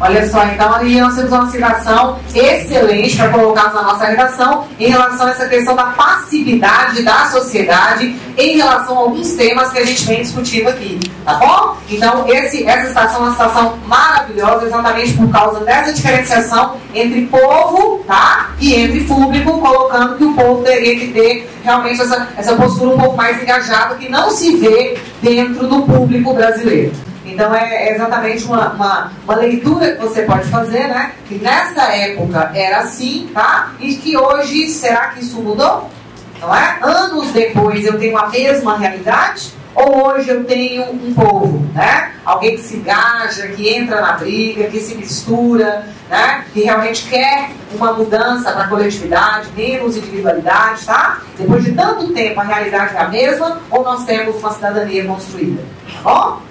Olha só, então ali nós temos uma citação excelente para colocarmos na nossa redação em relação a essa questão da passividade da sociedade em relação a alguns temas que a gente vem discutindo aqui, tá bom? Então, esse, essa estação é uma estação maravilhosa exatamente por causa dessa diferenciação entre povo tá? e entre público, colocando que o povo teria que ter realmente essa, essa postura um pouco mais engajada que não se vê dentro do público brasileiro. Então é exatamente uma, uma, uma, leitura que você pode fazer, né? Que nessa época era assim, tá? E que hoje, será que isso mudou? Não é? Anos depois eu tenho a mesma realidade? Ou hoje eu tenho um povo, né? Alguém que se engaja, que entra na briga, que se mistura, né? Que realmente quer uma mudança para a coletividade, menos individualidade, tá? Depois de tanto tempo a realidade é a mesma ou nós temos uma cidadania construída, bom?